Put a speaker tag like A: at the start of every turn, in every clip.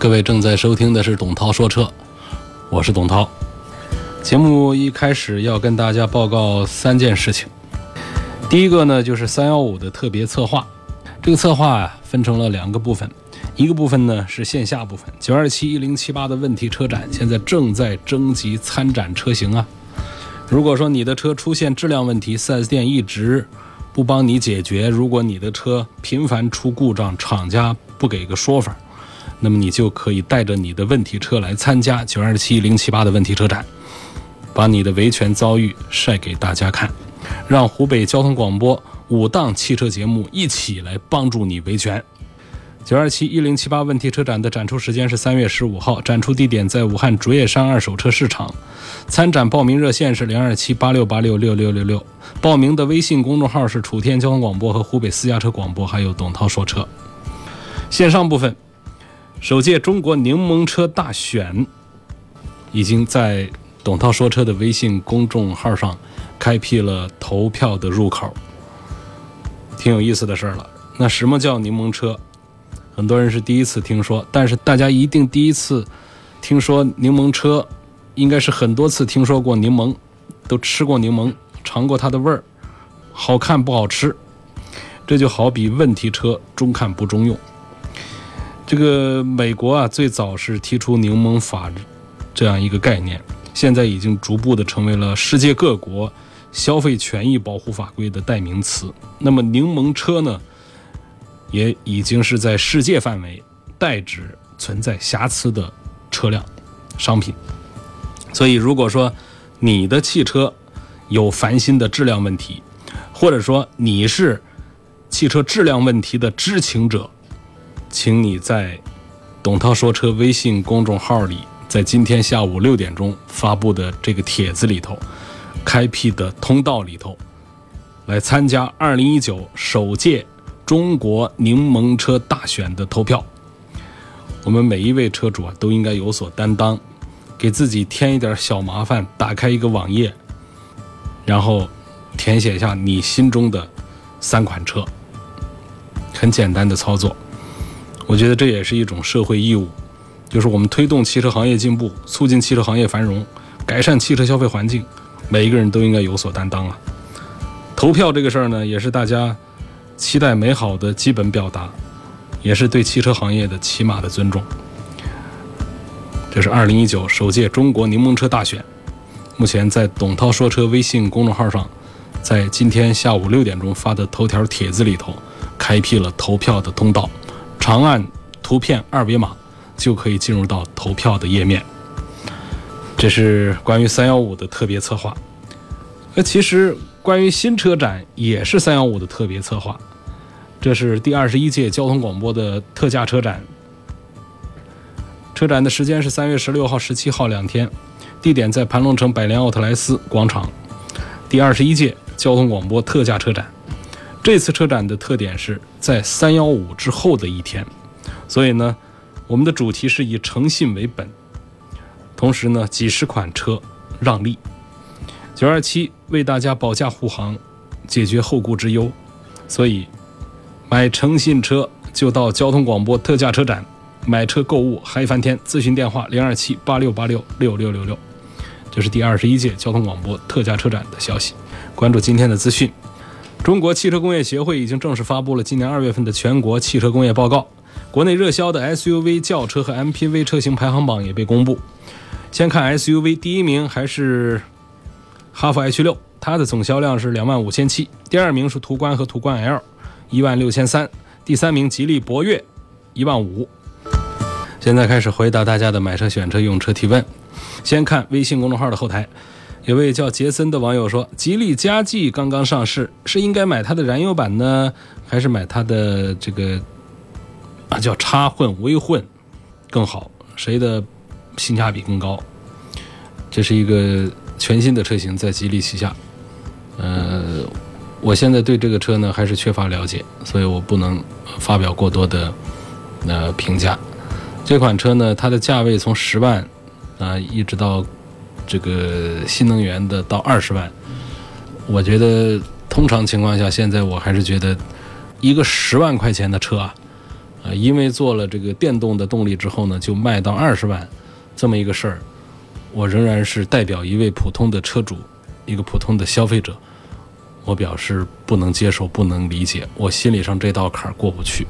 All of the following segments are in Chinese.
A: 各位正在收听的是董涛说车，我是董涛。节目一开始要跟大家报告三件事情。第一个呢，就是三幺五的特别策划。这个策划啊，分成了两个部分，一个部分呢是线下部分，九二七一零七八的问题车展现在正在征集参展车型啊。如果说你的车出现质量问题，4S 店一直不帮你解决；如果你的车频繁出故障，厂家不给个说法。那么你就可以带着你的问题车来参加九二七零七八的问题车展，把你的维权遭遇晒给大家看，让湖北交通广播五档汽车节目一起来帮助你维权。九二七一零七八问题车展的展出时间是三月十五号，展出地点在武汉竹叶山二手车市场，参展报名热线是零二七八六八六六六六六，报名的微信公众号是楚天交通广播和湖北私家车广播，还有董涛说车。线上部分。首届中国柠檬车大选已经在董涛说车的微信公众号上开辟了投票的入口，挺有意思的事儿了。那什么叫柠檬车？很多人是第一次听说，但是大家一定第一次听说柠檬车，应该是很多次听说过柠檬，都吃过柠檬，尝过它的味儿，好看不好吃。这就好比问题车中看不中用。这个美国啊，最早是提出柠檬法这样一个概念，现在已经逐步的成为了世界各国消费权益保护法规的代名词。那么柠檬车呢，也已经是在世界范围代指存在瑕疵的车辆、商品。所以，如果说你的汽车有烦心的质量问题，或者说你是汽车质量问题的知情者，请你在董涛说车微信公众号里，在今天下午六点钟发布的这个帖子里头，开辟的通道里头，来参加二零一九首届中国柠檬车大选的投票。我们每一位车主啊，都应该有所担当，给自己添一点小麻烦，打开一个网页，然后填写一下你心中的三款车，很简单的操作。我觉得这也是一种社会义务，就是我们推动汽车行业进步，促进汽车行业繁荣，改善汽车消费环境，每一个人都应该有所担当啊。投票这个事儿呢，也是大家期待美好的基本表达，也是对汽车行业的起码的尊重。这是二零一九首届中国柠檬车大选，目前在董涛说车微信公众号上，在今天下午六点钟发的头条帖子里头，开辟了投票的通道。长按图片二维码，就可以进入到投票的页面。这是关于三幺五的特别策划。那其实关于新车展也是三幺五的特别策划。这是第二十一届交通广播的特价车展。车展的时间是三月十六号、十七号两天，地点在盘龙城百联奥特莱斯广场。第二十一届交通广播特价车展。这次车展的特点是在三幺五之后的一天，所以呢，我们的主题是以诚信为本，同时呢，几十款车让利，九二七为大家保驾护航，解决后顾之忧，所以买诚信车就到交通广播特价车展，买车购物嗨翻天，咨询电话零二七八六八六六六六六，这是第二十一届交通广播特价车展的消息，关注今天的资讯。中国汽车工业协会已经正式发布了今年二月份的全国汽车工业报告，国内热销的 SUV 轿车和 MPV 车型排行榜也被公布。先看 SUV，第一名还是哈弗 H 六，它的总销量是两万五千七；第二名是途观和途观 L，一万六千三；第三名吉利博越，一万五。现在开始回答大家的买车、选车、用车提问。先看微信公众号的后台。有位叫杰森的网友说：“吉利嘉际刚刚上市，是应该买它的燃油版呢，还是买它的这个啊叫插混微混更好？谁的性价比更高。这是一个全新的车型在吉利旗下，呃，我现在对这个车呢还是缺乏了解，所以我不能发表过多的呃评价。这款车呢，它的价位从十万啊一直到这个新能源的到二十万，我觉得通常情况下，现在我还是觉得一个十万块钱的车啊，啊，因为做了这个电动的动力之后呢，就卖到二十万这么一个事儿。我仍然是代表一位普通的车主，一个普通的消费者，我表示不能接受，不能理解，我心理上这道坎儿过不去。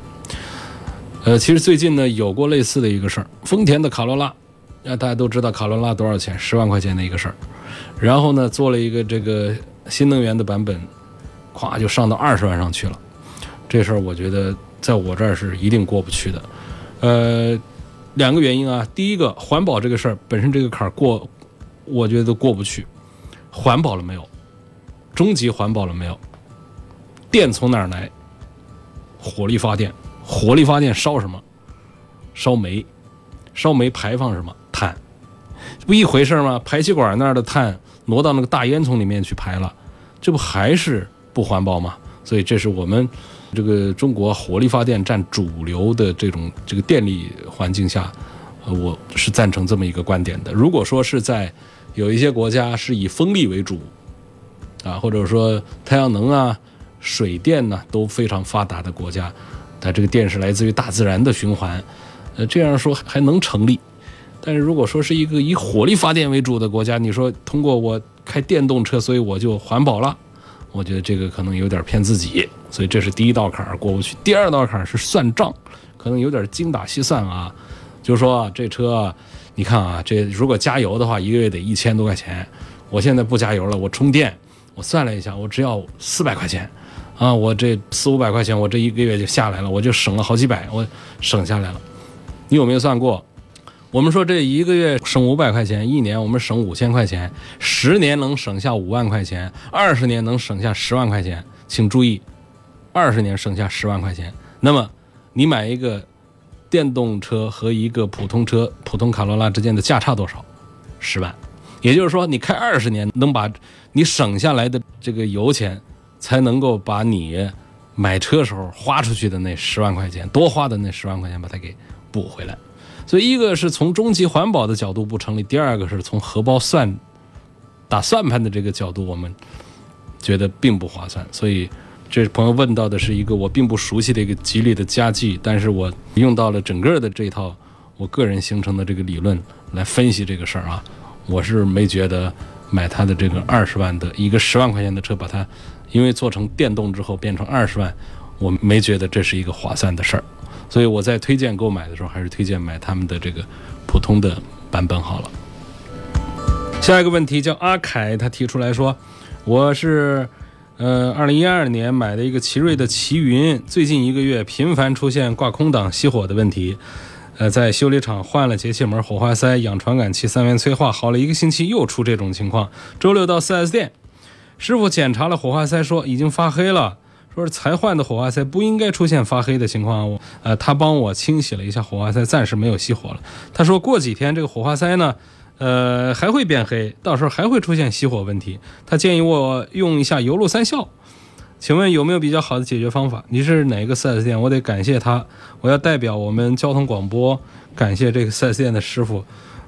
A: 呃，其实最近呢有过类似的一个事儿，丰田的卡罗拉，那大家都知道卡罗拉多少钱，十万块钱的一个事儿，然后呢做了一个这个新能源的版本，咵就上到二十万上去了，这事儿我觉得在我这儿是一定过不去的，呃。两个原因啊，第一个环保这个事儿本身这个坎儿过，我觉得都过不去。环保了没有？终极环保了没有？电从哪儿来？火力发电，火力发电烧什么？烧煤，烧煤排放什么？不一回事吗？排气管那儿的碳挪到那个大烟囱里面去排了，这不还是不环保吗？所以这是我们。这个中国火力发电占主流的这种这个电力环境下，呃，我是赞成这么一个观点的。如果说是在有一些国家是以风力为主，啊，或者说太阳能啊、水电呢都非常发达的国家，它这个电是来自于大自然的循环，呃，这样说还能成立。但是如果说是一个以火力发电为主的国家，你说通过我开电动车，所以我就环保了，我觉得这个可能有点骗自己。所以这是第一道坎儿过不去，第二道坎儿是算账，可能有点精打细算啊。就是说这车，你看啊，这如果加油的话，一个月得一千多块钱。我现在不加油了，我充电，我算了一下，我只要四百块钱，啊，我这四五百块钱，我这一个月就下来了，我就省了好几百，我省下来了。你有没有算过？我们说这一个月省五百块钱，一年我们省五千块钱，十年能省下五万块钱，二十年能省下十万块钱。请注意。二十年省下十万块钱，那么你买一个电动车和一个普通车、普通卡罗拉之间的价差多少？十万，也就是说你开二十年能把你省下来的这个油钱，才能够把你买车时候花出去的那十万块钱多花的那十万块钱把它给补回来。所以一个是从终极环保的角度不成立，第二个是从荷包算打算盘的这个角度，我们觉得并不划算，所以。这朋友问到的是一个我并不熟悉的一个吉利的家具，但是我用到了整个的这套我个人形成的这个理论来分析这个事儿啊，我是没觉得买它的这个二十万的一个十万块钱的车，把它因为做成电动之后变成二十万，我没觉得这是一个划算的事儿，所以我在推荐购买的时候还是推荐买他们的这个普通的版本好了。下一个问题叫阿凯，他提出来说，我是。呃，二零一二年买的一个奇瑞的奇云，最近一个月频繁出现挂空挡熄火的问题。呃，在修理厂换了节气门、火花塞、氧传感器三元催化，好了一个星期又出这种情况。周六到 4S 店，师傅检查了火花塞，说已经发黑了，说是才换的火花塞不应该出现发黑的情况。我呃，他帮我清洗了一下火花塞，暂时没有熄火了。他说过几天这个火花塞呢。呃，还会变黑，到时候还会出现熄火问题。他建议我用一下油路三效，请问有没有比较好的解决方法？你是哪个 4S 店？我得感谢他，我要代表我们交通广播感谢这个 4S 店的师傅，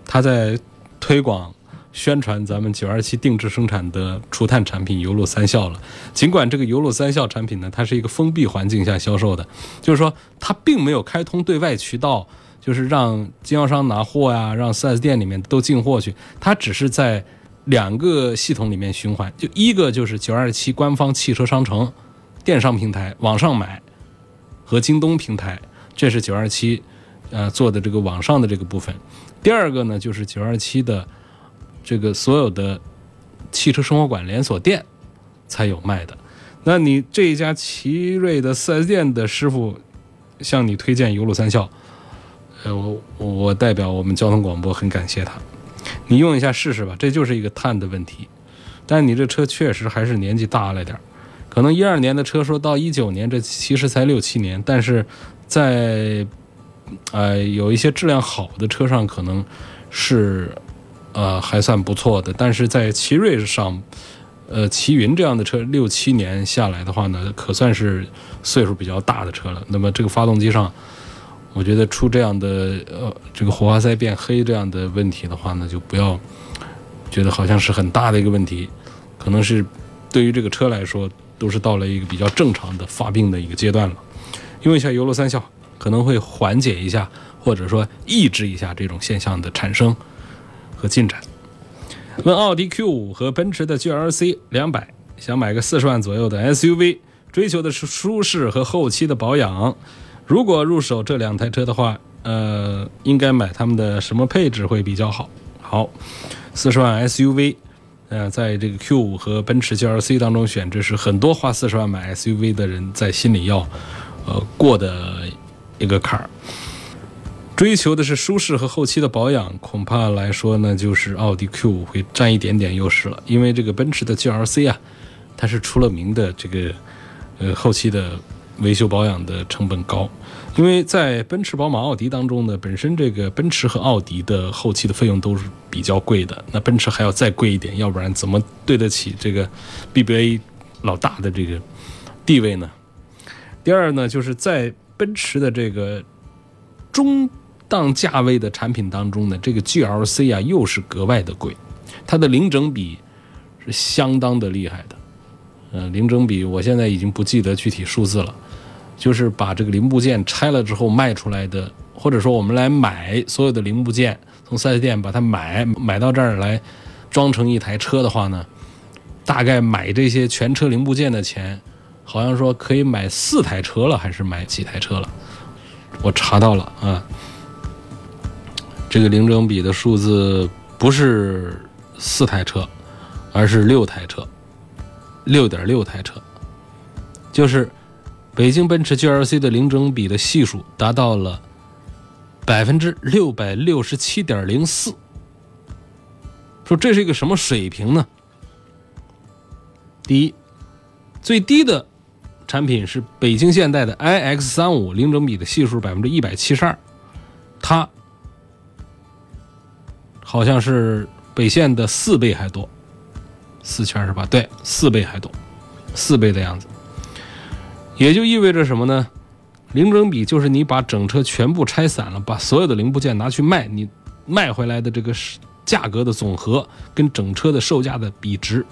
A: 他在推广宣传咱们九二七定制生产的除碳产品油路三效了。尽管这个油路三效产品呢，它是一个封闭环境下销售的，就是说它并没有开通对外渠道。就是让经销商拿货呀，让 4S 店里面都进货去。它只是在两个系统里面循环，就一个就是九二七官方汽车商城电商平台网上买，和京东平台，这是九二七呃做的这个网上的这个部分。第二个呢，就是九二七的这个所有的汽车生活馆连锁店才有卖的。那你这一家奇瑞的 4S 店的师傅向你推荐油路三效。呃，我我代表我们交通广播很感谢他，你用一下试试吧，这就是一个碳的问题，但你这车确实还是年纪大了点，可能一二年的车说到一九年，这其实才六七年，但是在呃有一些质量好的车上可能是呃还算不错的，但是在奇瑞上，呃奇云这样的车六七年下来的话呢，可算是岁数比较大的车了。那么这个发动机上，我觉得出这样的呃这个火花塞变黑这样的问题的话呢，就不要觉得好像是很大的一个问题，可能是对于这个车来说。都是到了一个比较正常的发病的一个阶段了，用一下油路三效可能会缓解一下，或者说抑制一下这种现象的产生和进展。问奥迪 Q 五和奔驰的 GLC 两百，想买个四十万左右的 SUV，追求的是舒适和后期的保养。如果入手这两台车的话，呃，应该买他们的什么配置会比较好？好，四十万 SUV。呃，在这个 Q 五和奔驰 GLC 当中选，这是很多花四十万买 SUV 的人在心里要，呃过的一个坎儿。追求的是舒适和后期的保养，恐怕来说呢，就是奥迪 Q 五会占一点点优势了。因为这个奔驰的 GLC 啊，它是出了名的这个，呃后期的维修保养的成本高。因为在奔驰、宝马、奥迪当中呢，本身这个奔驰和奥迪的后期的费用都是比较贵的，那奔驰还要再贵一点，要不然怎么对得起这个 BBA 老大的这个地位呢？第二呢，就是在奔驰的这个中档价位的产品当中呢，这个 GLC 啊又是格外的贵，它的零整比是相当的厉害的，呃，零整比我现在已经不记得具体数字了。就是把这个零部件拆了之后卖出来的，或者说我们来买所有的零部件，从四 S 店把它买买到这儿来，装成一台车的话呢，大概买这些全车零部件的钱，好像说可以买四台车了，还是买几台车了？我查到了啊，这个零整比的数字不是四台车，而是六台车，六点六台车，就是。北京奔驰 GLC 的零整比的系数达到了百分之六百六十七点零四，说这是一个什么水平呢？第一，最低的产品是北京现代的 iX 三五，零整比的系数百分之一百七十二，它好像是北线的四倍还多，四圈是吧？对，四倍还多，四倍的样子。也就意味着什么呢？零整比就是你把整车全部拆散了，把所有的零部件拿去卖，你卖回来的这个价格的总和跟整车的售价的比值。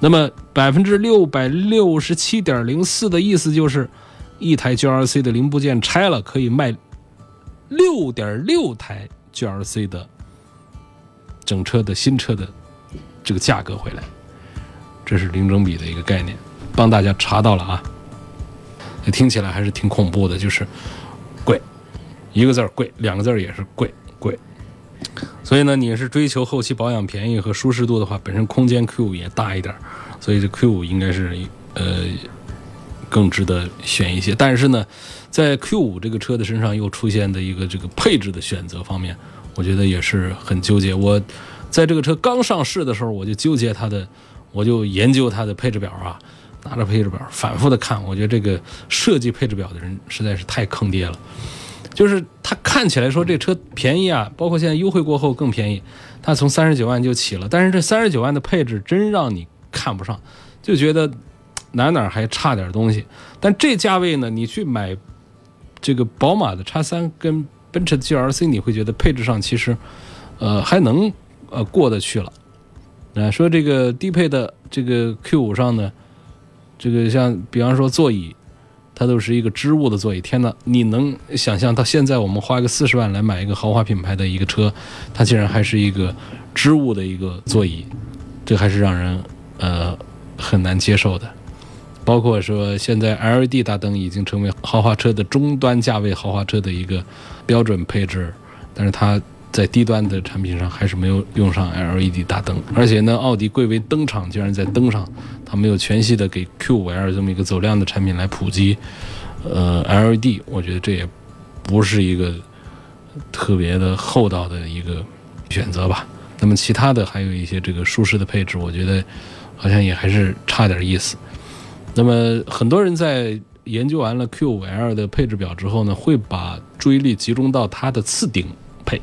A: 那么百分之六百六十七点零四的意思就是，一台 GLC 的零部件拆了可以卖六点六台 GLC 的整车的新车的这个价格回来。这是零整比的一个概念，帮大家查到了啊。听起来还是挺恐怖的，就是贵，一个字儿贵，两个字儿也是贵贵。所以呢，你是追求后期保养便宜和舒适度的话，本身空间 Q 五也大一点，所以这 Q 五应该是呃更值得选一些。但是呢，在 Q 五这个车的身上又出现的一个这个配置的选择方面，我觉得也是很纠结。我在这个车刚上市的时候，我就纠结它的，我就研究它的配置表啊。拿着配置表反复的看，我觉得这个设计配置表的人实在是太坑爹了。就是他看起来说这车便宜啊，包括现在优惠过后更便宜，他从三十九万就起了。但是这三十九万的配置真让你看不上，就觉得哪哪还差点东西。但这价位呢，你去买这个宝马的叉三跟奔驰 GLC，你会觉得配置上其实呃还能呃过得去了。啊，说这个低配的这个 Q 五上呢。这个像，比方说座椅，它都是一个织物的座椅。天哪，你能想象到现在我们花个四十万来买一个豪华品牌的一个车，它竟然还是一个织物的一个座椅，这还是让人呃很难接受的。包括说现在 LED 大灯已经成为豪华车的中端价位豪华车的一个标准配置，但是它。在低端的产品上还是没有用上 LED 大灯，而且呢，奥迪贵为灯厂，竟然在灯上它没有全系的给 Q5L 这么一个走量的产品来普及，呃，LED，我觉得这也不是一个特别的厚道的一个选择吧。那么其他的还有一些这个舒适的配置，我觉得好像也还是差点意思。那么很多人在研究完了 Q5L 的配置表之后呢，会把注意力集中到它的次顶配，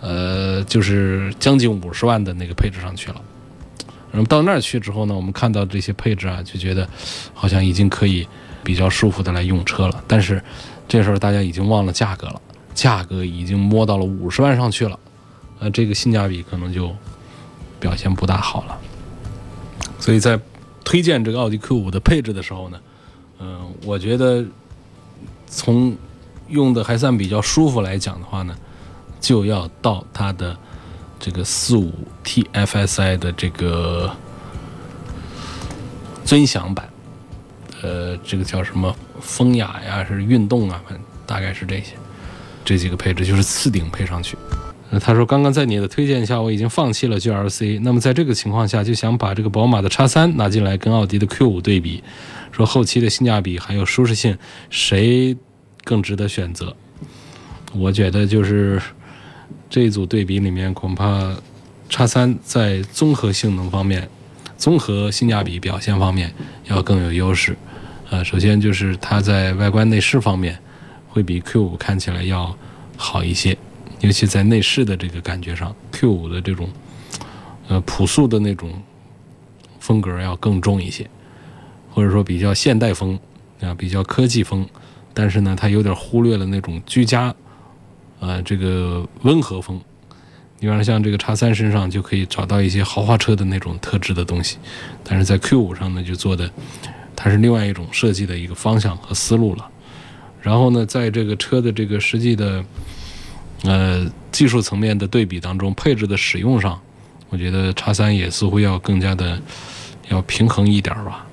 A: 呃，就是将近五十万的那个配置上去了。那么到那儿去之后呢，我们看到这些配置啊，就觉得好像已经可以比较舒服的来用车了。但是这时候大家已经忘了价格了，价格已经摸到了五十万上去了，呃，这个性价比可能就表现不大好了。所以在推荐这个奥迪 Q 五的配置的时候呢，嗯、我觉得从用的还算比较舒服来讲的话呢，就要到它的这个四五 TFSI 的这个尊享版，呃，这个叫什么风雅呀，是运动啊，反大概是这些，这几个配置就是次顶配上去。他说：“刚刚在你的推荐下，我已经放弃了 GLC。那么在这个情况下，就想把这个宝马的 X 三拿进来跟奥迪的 Q 五对比，说后期的性价比还有舒适性，谁更值得选择？我觉得就是这一组对比里面，恐怕 X 三在综合性能方面、综合性价比表现方面要更有优势。呃，首先就是它在外观内饰方面会比 Q 五看起来要好一些。”尤其在内饰的这个感觉上，Q 五的这种呃朴素的那种风格要更重一些，或者说比较现代风啊，比较科技风，但是呢，它有点忽略了那种居家呃这个温和风。你比方像这个叉三身上就可以找到一些豪华车的那种特质的东西，但是在 Q 五上呢，就做的它是另外一种设计的一个方向和思路了。然后呢，在这个车的这个实际的呃，技术层面的对比当中，配置的使用上，我觉得叉三也似乎要更加的要平衡一点吧。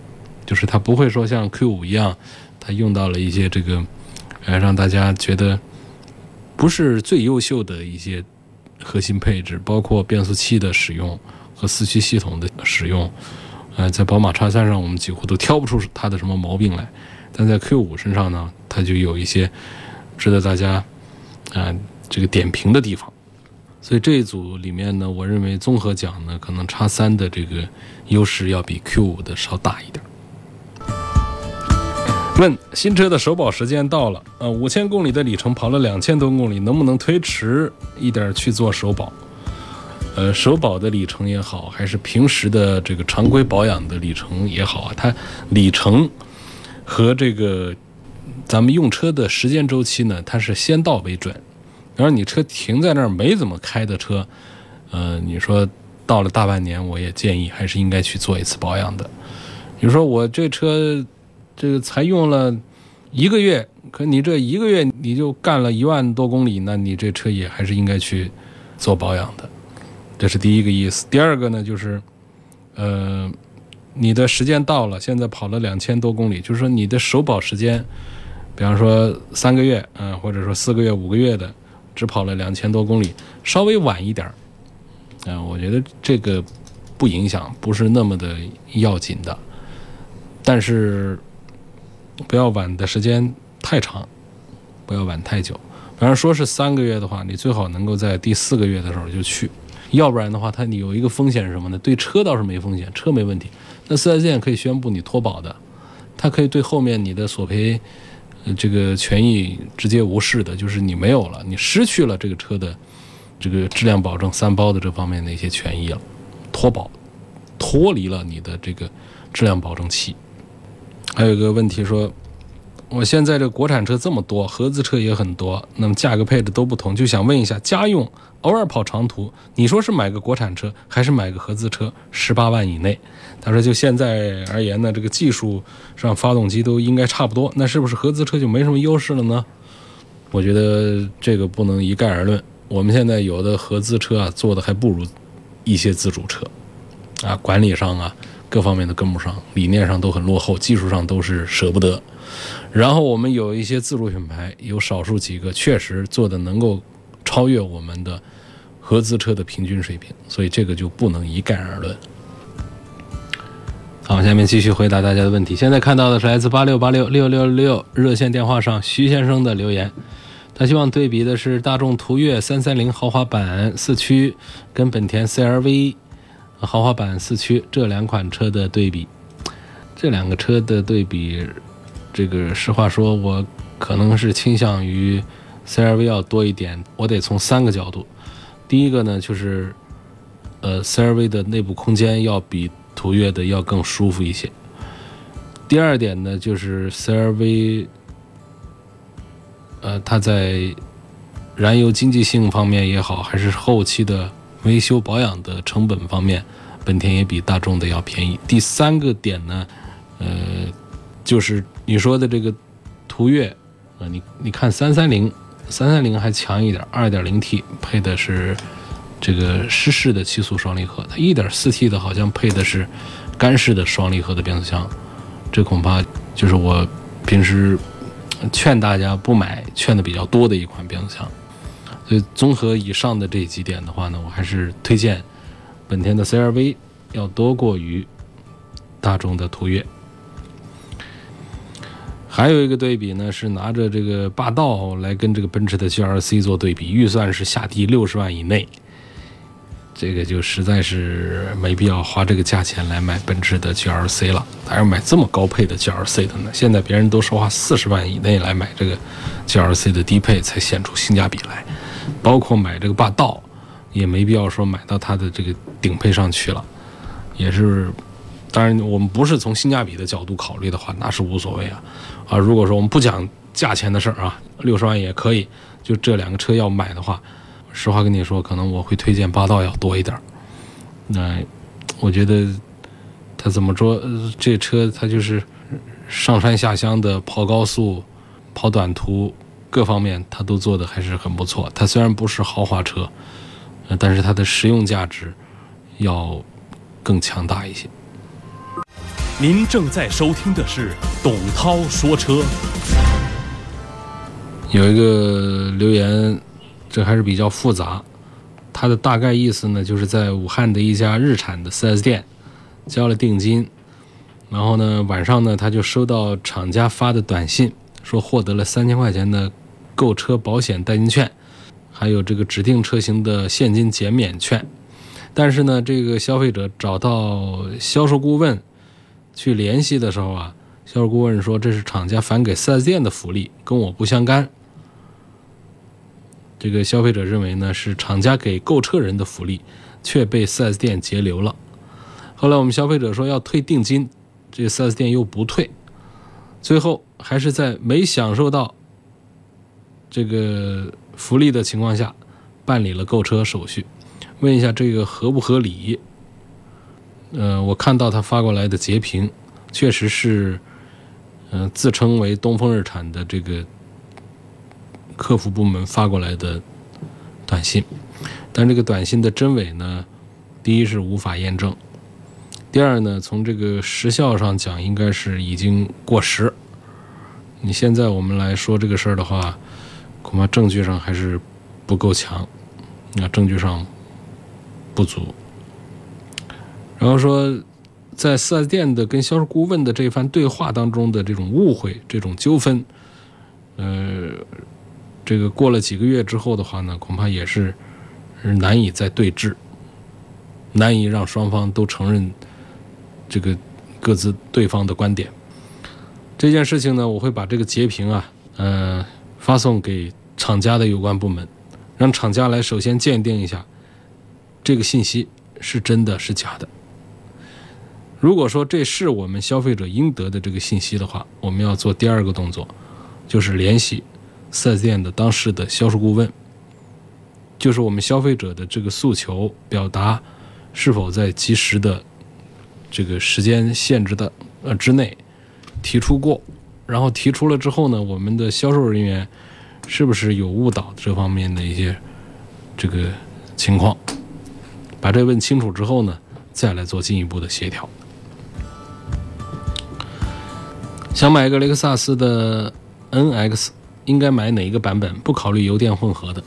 A: 就是它不会说像 Q 五一样，它用到了一些这个呃让大家觉得不是最优秀的一些核心配置，包括变速器的使用和四驱系统的使用。呃，在宝马叉三上，我们几乎都挑不出它的什么毛病来，但在 Q 五身上呢，它就有一些值得大家啊。呃这个点评的地方，所以这一组里面呢，我认为综合讲呢，可能叉三的这个优势要比 Q 五的稍大一点。问新车的首保时间到了，呃，五千公里的里程跑了两千多公里，能不能推迟一点去做首保？呃，首保的里程也好，还是平时的这个常规保养的里程也好啊，它里程和这个咱们用车的时间周期呢，它是先到为准。然后你车停在那儿没怎么开的车，呃，你说到了大半年，我也建议还是应该去做一次保养的。比如说我这车这才用了一个月，可你这一个月你就干了一万多公里，那你这车也还是应该去做保养的。这是第一个意思。第二个呢，就是呃，你的时间到了，现在跑了两千多公里，就是说你的首保时间，比方说三个月，嗯、或者说四个月、五个月的。只跑了两千多公里，稍微晚一点儿，嗯、我觉得这个不影响，不是那么的要紧的。但是不要晚的时间太长，不要晚太久。比方说是三个月的话，你最好能够在第四个月的时候就去，要不然的话，它你有一个风险是什么呢？对车倒是没风险，车没问题。那四 S 店可以宣布你脱保的，它可以对后面你的索赔。这个权益直接无视的，就是你没有了，你失去了这个车的这个质量保证三包的这方面的一些权益了，脱保，脱离了你的这个质量保证期。还有一个问题说，我现在这国产车这么多，合资车也很多，那么价格配置都不同，就想问一下，家用偶尔跑长途，你说是买个国产车还是买个合资车？十八万以内？他说就现在而言呢，这个技术上发动机都应该差不多，那是不是合资车就没什么优势了呢？我觉得这个不能一概而论。我们现在有的合资车啊，做的还不如一些自主车，啊，管理上啊，各方面都跟不上，理念上都很落后，技术上都是舍不得。然后我们有一些自主品牌，有少数几个确实做的能够超越我们的合资车的平均水平，所以这个就不能一概而论。好，下面继续回答大家的问题。现在看到的是来自八六八六六六六热线电话上徐先生的留言，他希望对比的是大众途岳三三零豪华版四驱跟本田 CR-V 豪华版四驱这两款车的对比。这两个车的对比，这个实话说，我可能是倾向于 CRV 要多一点，我得从三个角度。第一个呢，就是呃，CRV 的内部空间要比途岳的要更舒服一些。第二点呢，就是 CRV，呃，它在燃油经济性方面也好，还是后期的维修保养的成本方面，本田也比大众的要便宜。第三个点呢，呃，就是你说的这个途岳，啊，你你看三三零，三三零还强一点，二点零 T 配的是这个湿式的七速双离合，它一点四 T 的好像配的是干式的双离合的变速箱。这恐怕就是我平时劝大家不买、劝的比较多的一款变速箱。所以综合以上的这几点的话呢，我还是推荐本田的 CRV 要多过于大众的途岳。还有一个对比呢，是拿着这个霸道来跟这个奔驰的 GLC 做对比，预算是下低六十万以内。这个就实在是没必要花这个价钱来买奔驰的 GLC 了，还要买这么高配的 GLC 的呢？现在别人都说花四十万以内来买这个 GLC 的低配才显出性价比来，包括买这个霸道，也没必要说买到它的这个顶配上去了，也是。当然，我们不是从性价比的角度考虑的话，那是无所谓啊。啊，如果说我们不讲价钱的事儿啊，六十万也可以，就这两个车要买的话。实话跟你说，可能我会推荐霸道要多一点那我觉得它怎么说，这车它就是上山下乡的，跑高速、跑短途，各方面它都做的还是很不错。它虽然不是豪华车，但是它的实用价值要更强大一些。
B: 您正在收听的是董涛说车。
A: 有一个留言。这还是比较复杂，他的大概意思呢，就是在武汉的一家日产的 4S 店交了定金，然后呢晚上呢他就收到厂家发的短信，说获得了三千块钱的购车保险代金券，还有这个指定车型的现金减免券，但是呢这个消费者找到销售顾问去联系的时候啊，销售顾问说这是厂家返给 4S 店的福利，跟我不相干。这个消费者认为呢是厂家给购车人的福利，却被 4S 店截留了。后来我们消费者说要退定金，这个 4S 店又不退，最后还是在没享受到这个福利的情况下办理了购车手续。问一下这个合不合理？呃，我看到他发过来的截屏，确实是，嗯，自称为东风日产的这个。客服部门发过来的短信，但这个短信的真伪呢？第一是无法验证，第二呢，从这个时效上讲，应该是已经过时。你现在我们来说这个事儿的话，恐怕证据上还是不够强，那证据上不足。然后说，在四 S 店的跟销售顾问的这番对话当中的这种误会、这种纠纷，呃。这个过了几个月之后的话呢，恐怕也是难以再对峙，难以让双方都承认这个各自对方的观点。这件事情呢，我会把这个截屏啊，呃，发送给厂家的有关部门，让厂家来首先鉴定一下这个信息是真的是假的。如果说这是我们消费者应得的这个信息的话，我们要做第二个动作，就是联系。四 S 店的当时的销售顾问，就是我们消费者的这个诉求表达是否在及时的这个时间限制的呃之内提出过，然后提出了之后呢，我们的销售人员是不是有误导这方面的一些这个情况？把这问清楚之后呢，再来做进一步的协调。想买一个雷克萨斯的 NX。应该买哪一个版本？不考虑油电混合的。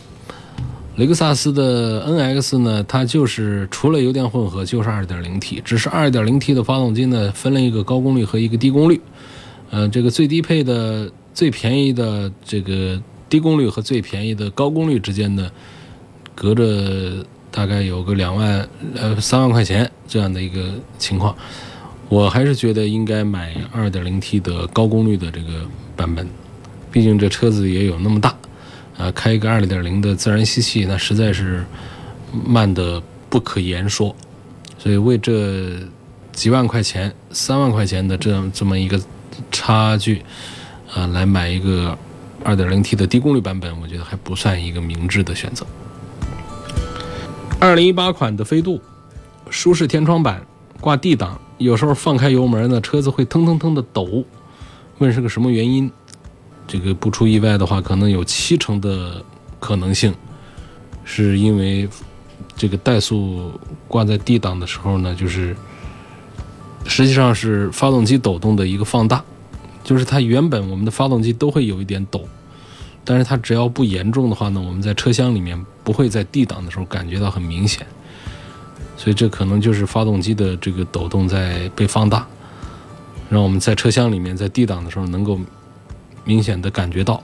A: 雷克萨斯的 NX 呢？它就是除了油电混合就是 2.0T，只是 2.0T 的发动机呢分了一个高功率和一个低功率。呃，这个最低配的最便宜的这个低功率和最便宜的高功率之间呢，隔着大概有个两万呃三万块钱这样的一个情况。我还是觉得应该买 2.0T 的高功率的这个版本。毕竟这车子也有那么大，啊，开一个二点零的自然吸气，那实在是慢的不可言说。所以为这几万块钱、三万块钱的这样这么一个差距，啊，来买一个二点零 T 的低功率版本，我觉得还不算一个明智的选择。二零一八款的飞度，舒适天窗版，挂 D 档，有时候放开油门呢，车子会腾腾腾的抖。问是个什么原因？这个不出意外的话，可能有七成的可能性，是因为这个怠速挂在 D 档的时候呢，就是实际上是发动机抖动的一个放大，就是它原本我们的发动机都会有一点抖，但是它只要不严重的话呢，我们在车厢里面不会在 D 档的时候感觉到很明显，所以这可能就是发动机的这个抖动在被放大。让我们在车厢里面在 D 档的时候能够明显的感觉到。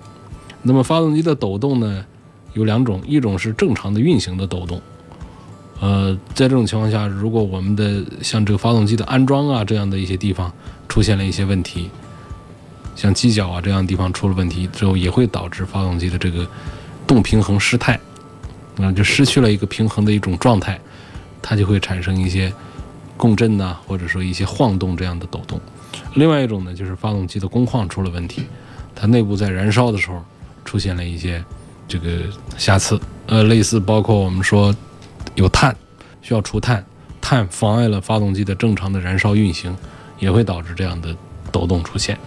A: 那么发动机的抖动呢，有两种，一种是正常的运行的抖动。呃，在这种情况下，如果我们的像这个发动机的安装啊这样的一些地方出现了一些问题，像犄角啊这样的地方出了问题之后，也会导致发动机的这个动平衡失态，啊，就失去了一个平衡的一种状态，它就会产生一些共振呐，或者说一些晃动这样的抖动。另外一种呢，就是发动机的工况出了问题，它内部在燃烧的时候出现了一些这个瑕疵，呃，类似包括我们说有碳需要除碳，碳妨碍了发动机的正常的燃烧运行，也会导致这样的抖动出现。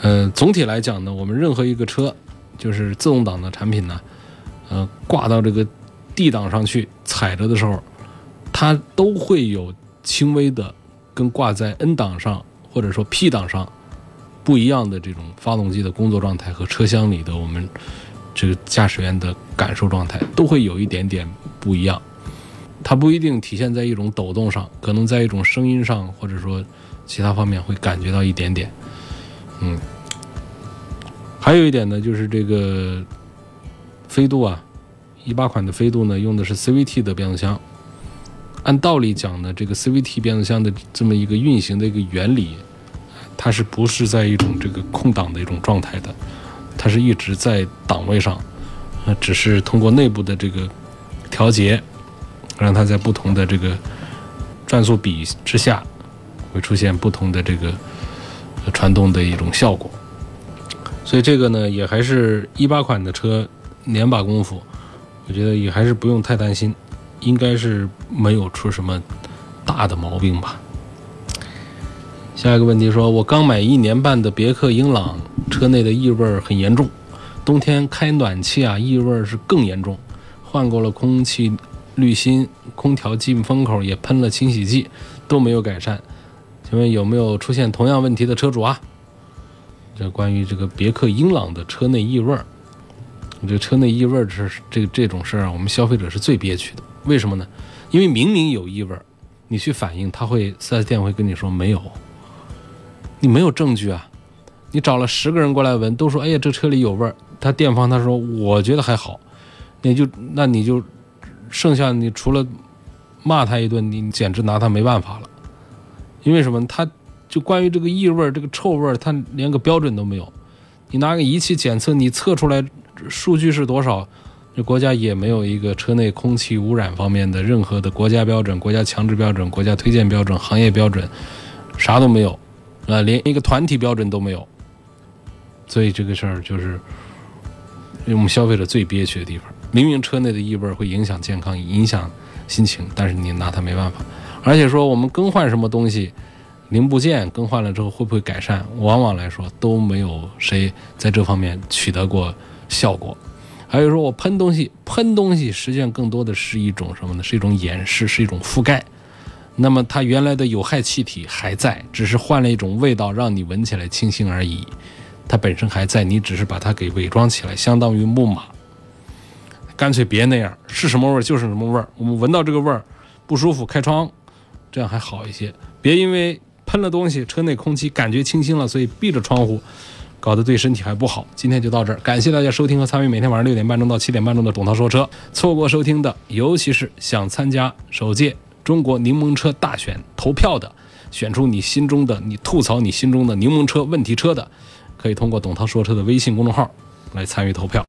A: 呃，总体来讲呢，我们任何一个车就是自动挡的产品呢，呃，挂到这个 D 档上去踩着的时候，它都会有轻微的跟挂在 N 档上。或者说 P 档上不一样的这种发动机的工作状态和车厢里的我们这个驾驶员的感受状态都会有一点点不一样，它不一定体现在一种抖动上，可能在一种声音上或者说其他方面会感觉到一点点。嗯，还有一点呢，就是这个飞度啊，一八款的飞度呢用的是 CVT 的变速箱。按道理讲呢，这个 CVT 变速箱的这么一个运行的一个原理，它是不是在一种这个空档的一种状态的？它是一直在档位上，呃，只是通过内部的这个调节，让它在不同的这个转速比之下，会出现不同的这个传动的一种效果。所以这个呢，也还是一八款的车年把功夫，我觉得也还是不用太担心。应该是没有出什么大的毛病吧。下一个问题说，我刚买一年半的别克英朗，车内的异味很严重，冬天开暖气啊，异味是更严重。换过了空气滤芯，空调进风口也喷了清洗剂，都没有改善。请问有没有出现同样问题的车主啊？这关于这个别克英朗的车内异味，这车内异味这这这种事儿啊，我们消费者是最憋屈的。为什么呢？因为明明有异味，你去反映，他会四 S 店会跟你说没有，你没有证据啊。你找了十个人过来闻，都说哎呀这车里有味儿。他店方他说我觉得还好，你就那你就剩下你除了骂他一顿，你简直拿他没办法了。因为什么？他就关于这个异味、这个臭味，他连个标准都没有。你拿个仪器检测，你测出来数据是多少？这国家也没有一个车内空气污染方面的任何的国家标准、国家强制标准、国家推荐标准、行业标准，啥都没有，啊，连一个团体标准都没有。所以这个事儿就是我们消费者最憋屈的地方。明明车内的异味会影响健康、影响心情，但是你拿它没办法。而且说我们更换什么东西，零部件更换了之后会不会改善？往往来说都没有谁在这方面取得过效果。还有说，我喷东西，喷东西实际上更多的是一种什么呢？是一种掩饰，是一种覆盖。那么它原来的有害气体还在，只是换了一种味道，让你闻起来清新而已。它本身还在，你只是把它给伪装起来，相当于木马。干脆别那样，是什么味儿就是什么味儿。我们闻到这个味儿不舒服，开窗，这样还好一些。别因为喷了东西，车内空气感觉清新了，所以闭着窗户。搞得对身体还不好。今天就到这儿，感谢大家收听和参与每天晚上六点半钟到七点半钟的董涛说车。错过收听的，尤其是想参加首届中国柠檬车大选投票的，选出你心中的、你吐槽你心中的柠檬车问题车的，可以通过董涛说车的微信公众号来参与投票。